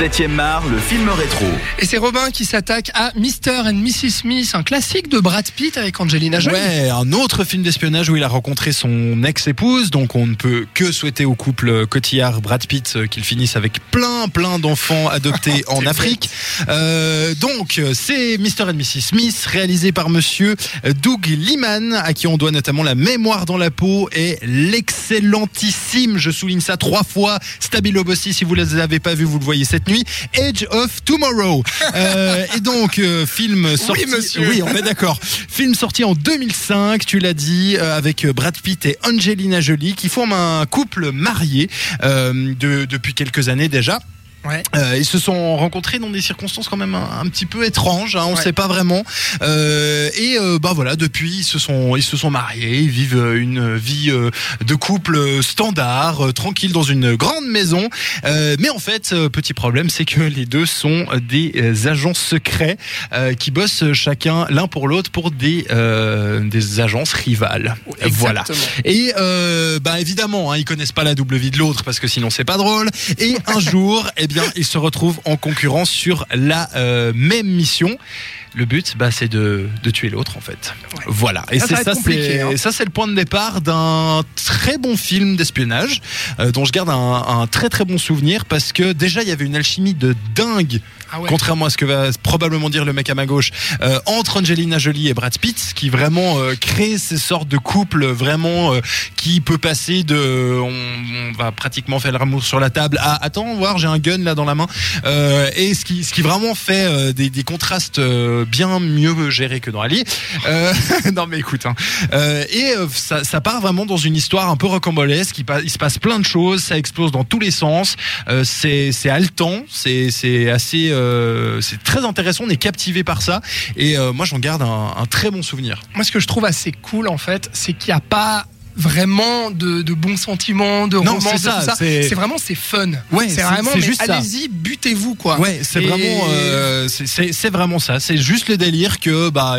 7ème art, le film rétro. Et c'est Robin qui s'attaque à Mr. and Mrs. Smith, un classique de Brad Pitt avec Angelina Jolie. Ouais, un autre film d'espionnage où il a rencontré son ex-épouse, donc on ne peut que souhaiter au couple Cotillard-Brad Pitt euh, qu'ils finissent avec plein plein d'enfants adoptés en Afrique. Euh, donc c'est Mr. and Mrs. Smith, réalisé par monsieur Doug Liman, à qui on doit notamment La mémoire dans la peau et l'excellentissime, je souligne ça trois fois, Stabilo Bossi, si vous ne les avez pas vus, vous le voyez cette nuit, Edge of Tomorrow. Euh, et donc, euh, film sorti... monsieur. Oui, on est d'accord. Film sorti en 2005, tu l'as dit, euh, avec Brad Pitt et Angelina Jolie, qui forment un couple marié euh, de- depuis quelques années déjà. Ouais. Euh, ils se sont rencontrés dans des circonstances quand même un, un petit peu étranges, hein, on ne Ouais. sait pas vraiment. Euh, et euh, bah voilà, depuis ils se sont ils se sont mariés, ils vivent euh, une vie euh, de couple standard, euh, tranquille dans une grande maison. Euh, mais en fait, petit problème, c'est que les deux sont des agents secrets euh, qui bossent chacun l'un pour l'autre pour des euh, des agences rivales. Voilà. Et euh, bah évidemment, hein, ils connaissent pas la double vie de l'autre parce que sinon c'est pas drôle. Et un jour, eh bien, ils se retrouvent en concurrence sur la euh, même mission. Le but, bah, c'est de, de tuer l'autre en fait. Ouais. Voilà. Et Ça, c'est ça hein. ça, c'est le point de départ d'un très bon film d'espionnage euh, dont je garde un, un très très bon souvenir parce que déjà il y avait une alchimie de dingue Ah ouais. contrairement à ce que va probablement dire le mec à ma gauche, euh, entre Angelina Jolie et Brad Pitt, qui vraiment euh, crée ces sortes de couples vraiment qui peut passer de on, on va pratiquement faire l'amour sur la table à attends voir j'ai un gun là dans la main Euh, et ce qui ce qui vraiment fait euh, des, contrastes euh, bien mieux gérés que dans Ali. Non mais écoute hein. Et ça, part vraiment dans une histoire un peu rocambolesque. Il, il se passe plein de choses, ça explose dans tous les sens. C'est haletant, c'est assez c'est très intéressant. On est captivé par ça et moi j'en garde un, un très bon souvenir. Moi, ce que je trouve assez cool, en fait, c'est qu'il n'y a pas vraiment de, de bons sentiments, de Non, romance, c'est ça, ça. c'est- C'est vraiment, c'est fun. Ouais, c'est c'est- vraiment, c'est allez-y, butez-vous, quoi. Ouais, c'est Et- vraiment euh, c'est- c'est c'est vraiment ça. C'est juste le délire que bah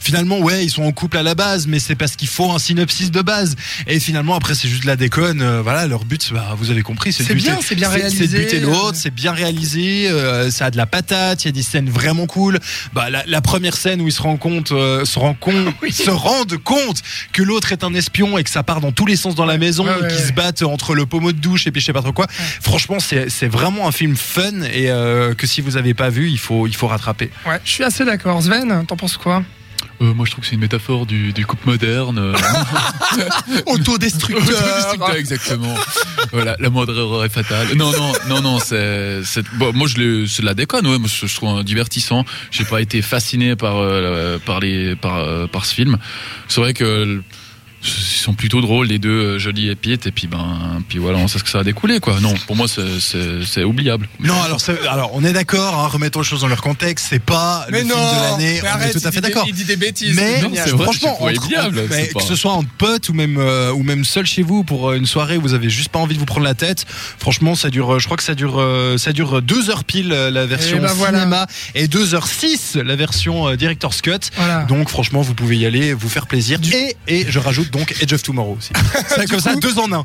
finalement ouais ils sont en couple à la base, mais c'est parce qu'il faut un synopsis de base. Et finalement après c'est juste de la déconne. euh, voilà leur but bah vous avez compris c'est de C'est buter- bien, c'est bien C'est réalisé. buter l'autre, c'est bien réalisé, euh, ça a de la patate, il y a des scènes vraiment cool. Bah la, la première scène où ils se rendent compte, euh, se rendent compte, Oui. se rendent compte que l'autre est un espion et que ça part dans tous les sens dans la maison, Ouais, ouais, ouais. se battent entre le pommeau de douche et puis je sais pas trop quoi. Franchement c'est c'est vraiment un film fun et euh, que si vous avez pas vu il faut il faut rattraper. Ouais, je suis assez d'accord. Sven, t'en penses quoi? Euh, moi, je trouve que c'est une métaphore du, du couple moderne. euh, Autodestructeur. exactement. Voilà, la moindre erreur est fatale. Non, non, non, non, c'est, bon, moi, je c'est de la déconne, ouais. Moi, je, je trouve un divertissant. J'ai pas été fasciné par, euh, par les, par, euh, par ce film. C'est vrai que, ils sont plutôt drôles, les deux, euh, Jolie et Pitt, et puis ben, puis voilà, on sait ce que ça a découlé, quoi. Non, pour moi, c'est, oubliable. Non alors alors on est d'accord, hein, remettons les choses dans leur contexte, c'est pas le film de l'année, on est tout à fait d'accord. Il dit des bêtises. Mais Non, vrai, franchement, entre- c'est mais pas- que ce soit entre potes ou même euh, ou même seul chez vous pour euh, une soirée où vous avez juste pas envie de vous prendre la tête, franchement, ça dure. Je crois que ça dure euh, ça dure deux heures pile la version Et ben voilà. cinéma et 2 heures 6 la version euh, director's cut. Voilà. Donc franchement, vous pouvez y aller, vous faire plaisir. Et et je rajoute donc Edge of Tomorrow aussi. C'est comme ça, deux en un.